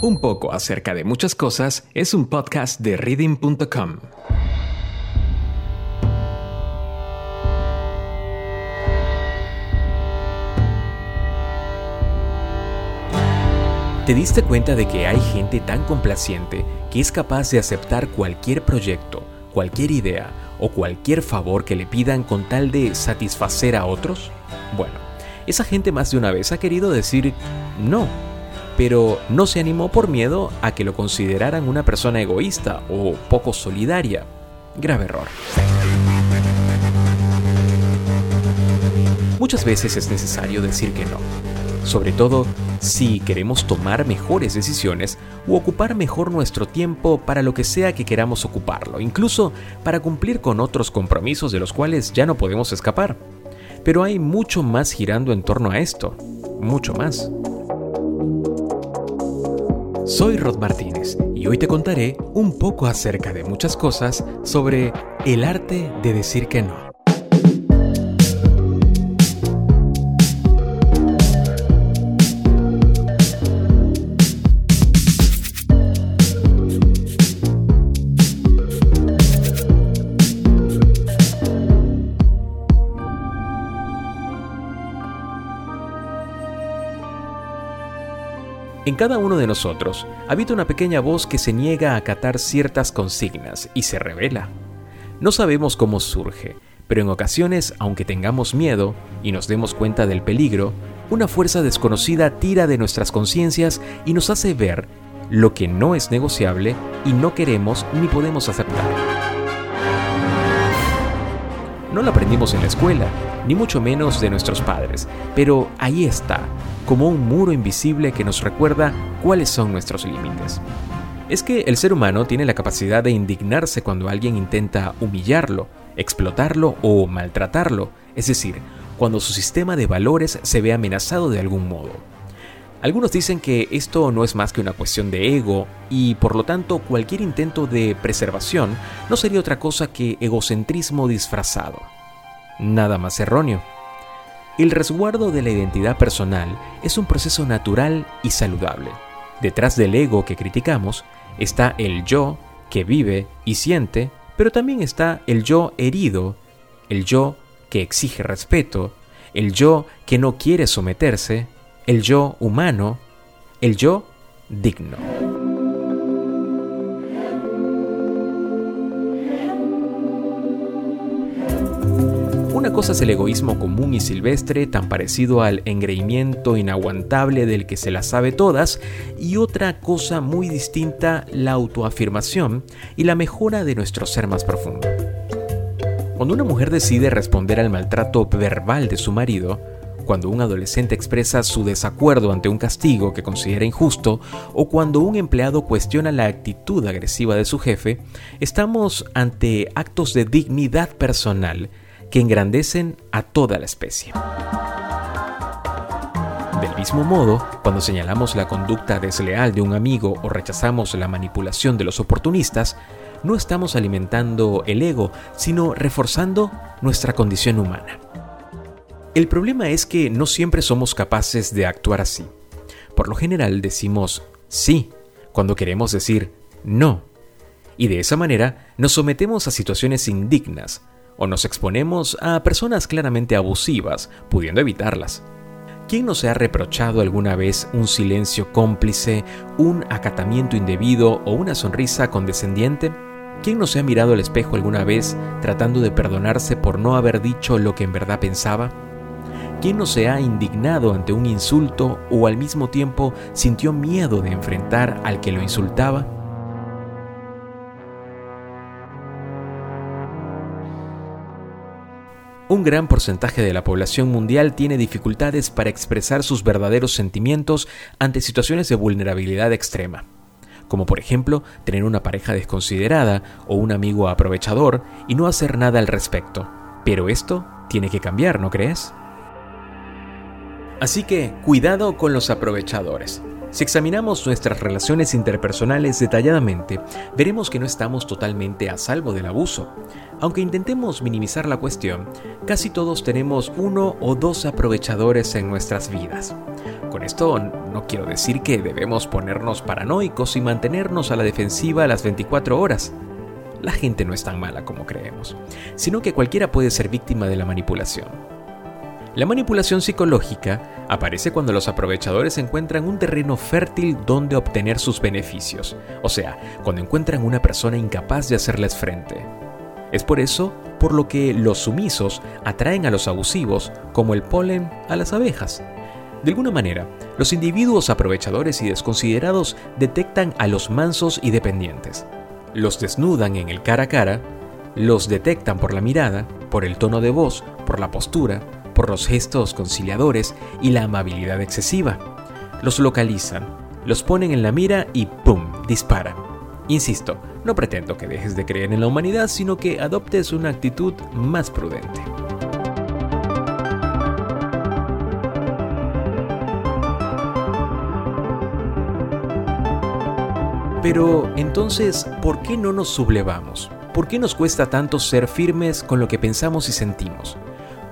Un poco acerca de muchas cosas es un podcast de reading.com. ¿Te diste cuenta de que hay gente tan complaciente que es capaz de aceptar cualquier proyecto, cualquier idea o cualquier favor que le pidan con tal de satisfacer a otros? Bueno, esa gente más de una vez ha querido decir no, pero no se animó por miedo a que lo consideraran una persona egoísta o poco solidaria. Grave error. Muchas veces es necesario decir que no sobre todo si queremos tomar mejores decisiones u ocupar mejor nuestro tiempo para lo que sea que queramos ocuparlo, incluso para cumplir con otros compromisos de los cuales ya no podemos escapar. Pero hay mucho más girando en torno a esto, mucho más. Soy Rod Martínez y hoy te contaré un poco acerca de muchas cosas sobre el arte de decir que no. En cada uno de nosotros habita una pequeña voz que se niega a acatar ciertas consignas y se revela. No sabemos cómo surge, pero en ocasiones, aunque tengamos miedo y nos demos cuenta del peligro, una fuerza desconocida tira de nuestras conciencias y nos hace ver lo que no es negociable y no queremos ni podemos aceptar. No lo aprendimos en la escuela, ni mucho menos de nuestros padres, pero ahí está, como un muro invisible que nos recuerda cuáles son nuestros límites. Es que el ser humano tiene la capacidad de indignarse cuando alguien intenta humillarlo, explotarlo o maltratarlo, es decir, cuando su sistema de valores se ve amenazado de algún modo. Algunos dicen que esto no es más que una cuestión de ego y por lo tanto cualquier intento de preservación no sería otra cosa que egocentrismo disfrazado nada más erróneo. El resguardo de la identidad personal es un proceso natural y saludable. Detrás del ego que criticamos está el yo que vive y siente, pero también está el yo herido, el yo que exige respeto, el yo que no quiere someterse, el yo humano, el yo digno. Una cosa es el egoísmo común y silvestre, tan parecido al engreimiento inaguantable del que se las sabe todas, y otra cosa muy distinta, la autoafirmación y la mejora de nuestro ser más profundo. Cuando una mujer decide responder al maltrato verbal de su marido, cuando un adolescente expresa su desacuerdo ante un castigo que considera injusto o cuando un empleado cuestiona la actitud agresiva de su jefe, estamos ante actos de dignidad personal que engrandecen a toda la especie. Del mismo modo, cuando señalamos la conducta desleal de un amigo o rechazamos la manipulación de los oportunistas, no estamos alimentando el ego, sino reforzando nuestra condición humana. El problema es que no siempre somos capaces de actuar así. Por lo general decimos sí cuando queremos decir no. Y de esa manera nos sometemos a situaciones indignas, o nos exponemos a personas claramente abusivas, pudiendo evitarlas. ¿Quién no se ha reprochado alguna vez un silencio cómplice, un acatamiento indebido o una sonrisa condescendiente? ¿Quién no se ha mirado al espejo alguna vez tratando de perdonarse por no haber dicho lo que en verdad pensaba? ¿Quién no se ha indignado ante un insulto o al mismo tiempo sintió miedo de enfrentar al que lo insultaba? Un gran porcentaje de la población mundial tiene dificultades para expresar sus verdaderos sentimientos ante situaciones de vulnerabilidad extrema, como por ejemplo tener una pareja desconsiderada o un amigo aprovechador y no hacer nada al respecto. Pero esto tiene que cambiar, ¿no crees? Así que cuidado con los aprovechadores. Si examinamos nuestras relaciones interpersonales detalladamente, veremos que no estamos totalmente a salvo del abuso. Aunque intentemos minimizar la cuestión, casi todos tenemos uno o dos aprovechadores en nuestras vidas. Con esto no quiero decir que debemos ponernos paranoicos y mantenernos a la defensiva las 24 horas. La gente no es tan mala como creemos, sino que cualquiera puede ser víctima de la manipulación. La manipulación psicológica aparece cuando los aprovechadores encuentran un terreno fértil donde obtener sus beneficios, o sea, cuando encuentran una persona incapaz de hacerles frente. Es por eso por lo que los sumisos atraen a los abusivos como el polen a las abejas. De alguna manera, los individuos aprovechadores y desconsiderados detectan a los mansos y dependientes. Los desnudan en el cara a cara, los detectan por la mirada, por el tono de voz, por la postura, por los gestos conciliadores y la amabilidad excesiva. Los localizan, los ponen en la mira y ¡pum! disparan. Insisto, no pretendo que dejes de creer en la humanidad, sino que adoptes una actitud más prudente. Pero entonces, ¿por qué no nos sublevamos? ¿Por qué nos cuesta tanto ser firmes con lo que pensamos y sentimos?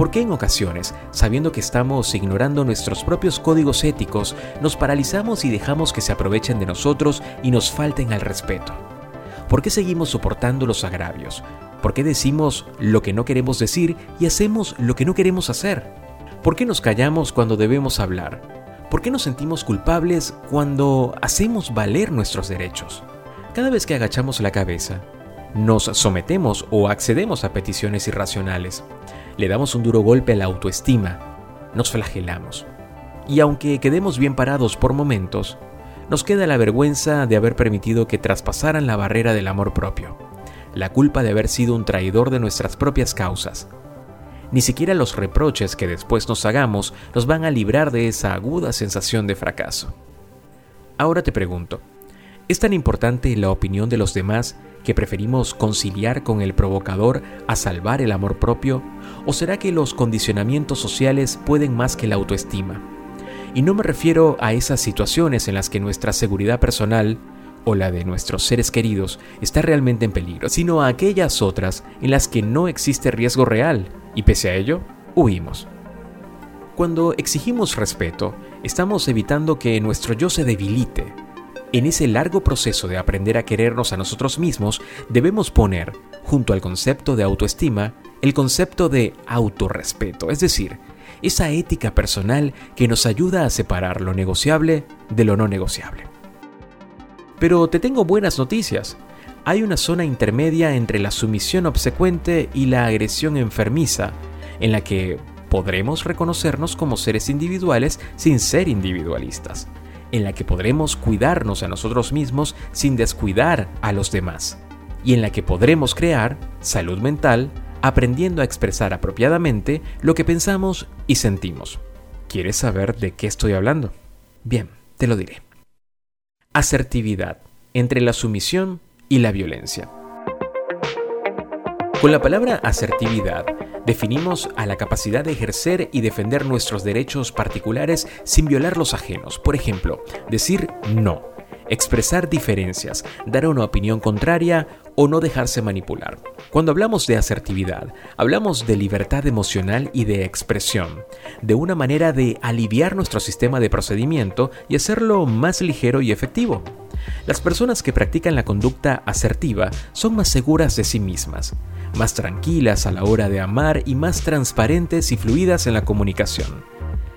¿Por qué en ocasiones, sabiendo que estamos ignorando nuestros propios códigos éticos, nos paralizamos y dejamos que se aprovechen de nosotros y nos falten al respeto? ¿Por qué seguimos soportando los agravios? ¿Por qué decimos lo que no queremos decir y hacemos lo que no queremos hacer? ¿Por qué nos callamos cuando debemos hablar? ¿Por qué nos sentimos culpables cuando hacemos valer nuestros derechos? Cada vez que agachamos la cabeza, nos sometemos o accedemos a peticiones irracionales. Le damos un duro golpe a la autoestima. Nos flagelamos. Y aunque quedemos bien parados por momentos, nos queda la vergüenza de haber permitido que traspasaran la barrera del amor propio, la culpa de haber sido un traidor de nuestras propias causas. Ni siquiera los reproches que después nos hagamos nos van a librar de esa aguda sensación de fracaso. Ahora te pregunto, ¿es tan importante la opinión de los demás que preferimos conciliar con el provocador a salvar el amor propio? ¿O será que los condicionamientos sociales pueden más que la autoestima? Y no me refiero a esas situaciones en las que nuestra seguridad personal o la de nuestros seres queridos está realmente en peligro, sino a aquellas otras en las que no existe riesgo real y pese a ello, huimos. Cuando exigimos respeto, estamos evitando que nuestro yo se debilite, en ese largo proceso de aprender a querernos a nosotros mismos, debemos poner, junto al concepto de autoestima, el concepto de autorrespeto, es decir, esa ética personal que nos ayuda a separar lo negociable de lo no negociable. Pero te tengo buenas noticias. Hay una zona intermedia entre la sumisión obsecuente y la agresión enfermiza, en la que podremos reconocernos como seres individuales sin ser individualistas en la que podremos cuidarnos a nosotros mismos sin descuidar a los demás, y en la que podremos crear salud mental aprendiendo a expresar apropiadamente lo que pensamos y sentimos. ¿Quieres saber de qué estoy hablando? Bien, te lo diré. Asertividad entre la sumisión y la violencia. Con la palabra asertividad definimos a la capacidad de ejercer y defender nuestros derechos particulares sin violar los ajenos. Por ejemplo, decir no, expresar diferencias, dar una opinión contraria o no dejarse manipular. Cuando hablamos de asertividad, hablamos de libertad emocional y de expresión, de una manera de aliviar nuestro sistema de procedimiento y hacerlo más ligero y efectivo. Las personas que practican la conducta asertiva son más seguras de sí mismas, más tranquilas a la hora de amar y más transparentes y fluidas en la comunicación.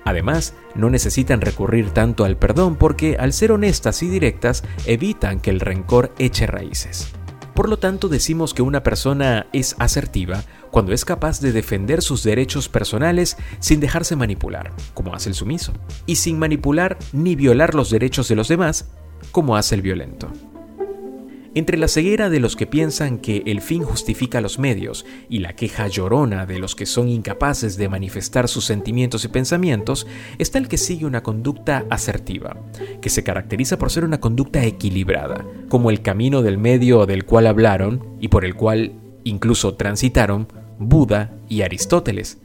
Además, no necesitan recurrir tanto al perdón porque al ser honestas y directas evitan que el rencor eche raíces. Por lo tanto, decimos que una persona es asertiva cuando es capaz de defender sus derechos personales sin dejarse manipular, como hace el sumiso, y sin manipular ni violar los derechos de los demás, como hace el violento. Entre la ceguera de los que piensan que el fin justifica los medios y la queja llorona de los que son incapaces de manifestar sus sentimientos y pensamientos, está el que sigue una conducta asertiva, que se caracteriza por ser una conducta equilibrada, como el camino del medio del cual hablaron y por el cual incluso transitaron Buda y Aristóteles,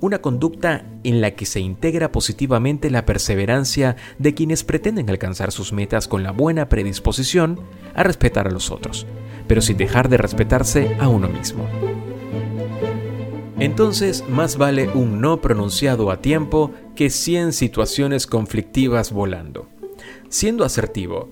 una conducta en la que se integra positivamente la perseverancia de quienes pretenden alcanzar sus metas con la buena predisposición a respetar a los otros, pero sin dejar de respetarse a uno mismo. Entonces, más vale un no pronunciado a tiempo que 100 situaciones conflictivas volando. Siendo asertivo,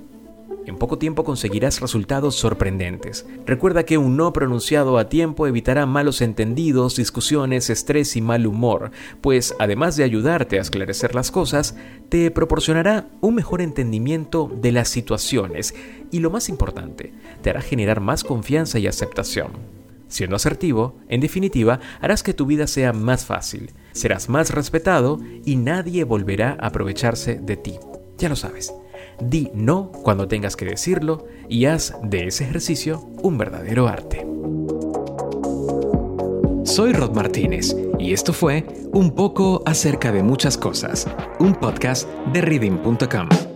en poco tiempo conseguirás resultados sorprendentes. Recuerda que un no pronunciado a tiempo evitará malos entendidos, discusiones, estrés y mal humor, pues además de ayudarte a esclarecer las cosas, te proporcionará un mejor entendimiento de las situaciones y lo más importante, te hará generar más confianza y aceptación. Siendo asertivo, en definitiva, harás que tu vida sea más fácil, serás más respetado y nadie volverá a aprovecharse de ti. Ya lo sabes. Di no cuando tengas que decirlo y haz de ese ejercicio un verdadero arte. Soy Rod Martínez y esto fue Un poco acerca de muchas cosas, un podcast de reading.com.